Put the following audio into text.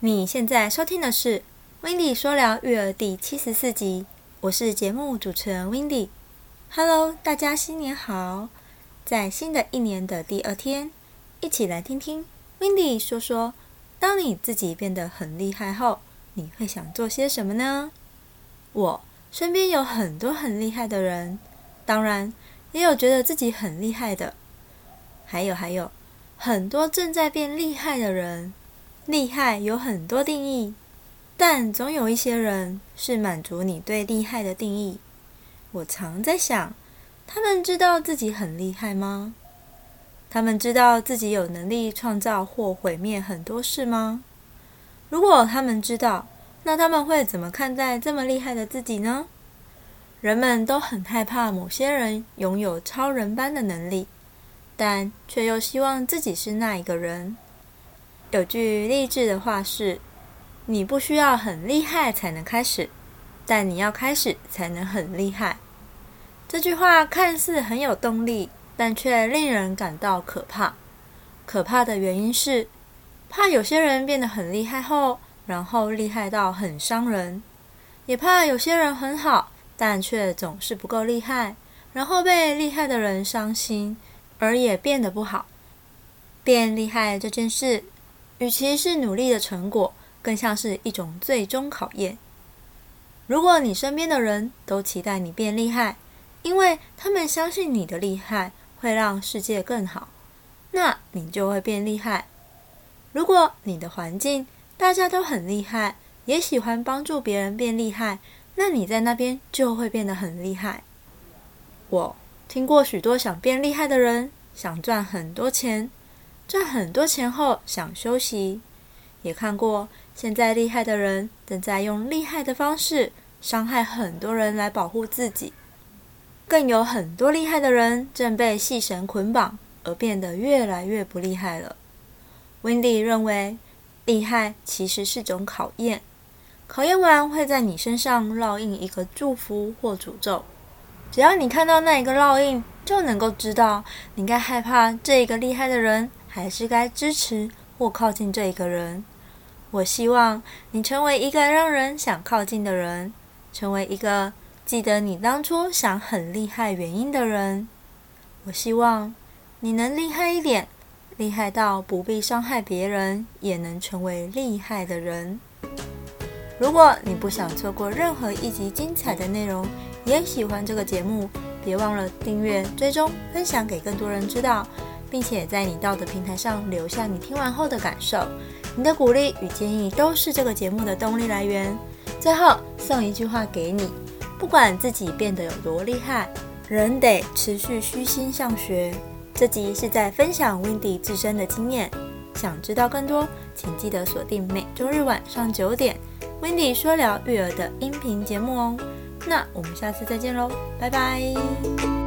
你现在收听的是《Windy 说聊育儿》第七十四集，我是节目主持人 Windy。Hello，大家新年好！在新的一年的第二天，一起来听听 Windy 说说：当你自己变得很厉害后，你会想做些什么呢？我身边有很多很厉害的人，当然也有觉得自己很厉害的，还有还有很多正在变厉害的人。厉害有很多定义，但总有一些人是满足你对厉害的定义。我常在想，他们知道自己很厉害吗？他们知道自己有能力创造或毁灭很多事吗？如果他们知道，那他们会怎么看待这么厉害的自己呢？人们都很害怕某些人拥有超人般的能力，但却又希望自己是那一个人。有句励志的话是：“你不需要很厉害才能开始，但你要开始才能很厉害。”这句话看似很有动力，但却令人感到可怕。可怕的原因是，怕有些人变得很厉害后，然后厉害到很伤人；也怕有些人很好，但却总是不够厉害，然后被厉害的人伤心，而也变得不好。变厉害这件事。与其是努力的成果，更像是一种最终考验。如果你身边的人都期待你变厉害，因为他们相信你的厉害会让世界更好，那你就会变厉害。如果你的环境大家都很厉害，也喜欢帮助别人变厉害，那你在那边就会变得很厉害。我听过许多想变厉害的人，想赚很多钱。赚很多钱后想休息，也看过现在厉害的人正在用厉害的方式伤害很多人来保护自己，更有很多厉害的人正被细绳捆绑而变得越来越不厉害了。Wendy 认为，厉害其实是种考验，考验完会在你身上烙印一个祝福或诅咒，只要你看到那一个烙印，就能够知道你该害怕这一个厉害的人。还是该支持或靠近这一个人。我希望你成为一个让人想靠近的人，成为一个记得你当初想很厉害原因的人。我希望你能厉害一点，厉害到不必伤害别人，也能成为厉害的人。如果你不想错过任何一集精彩的内容，也喜欢这个节目，别忘了订阅、追踪、分享给更多人知道。并且在你到的平台上留下你听完后的感受，你的鼓励与建议都是这个节目的动力来源。最后送一句话给你：不管自己变得有多厉害，人得持续虚心向学。这集是在分享 Windy 自身的经验，想知道更多，请记得锁定每周日晚上九点 Windy 说聊育儿的音频节目哦。那我们下次再见喽，拜拜。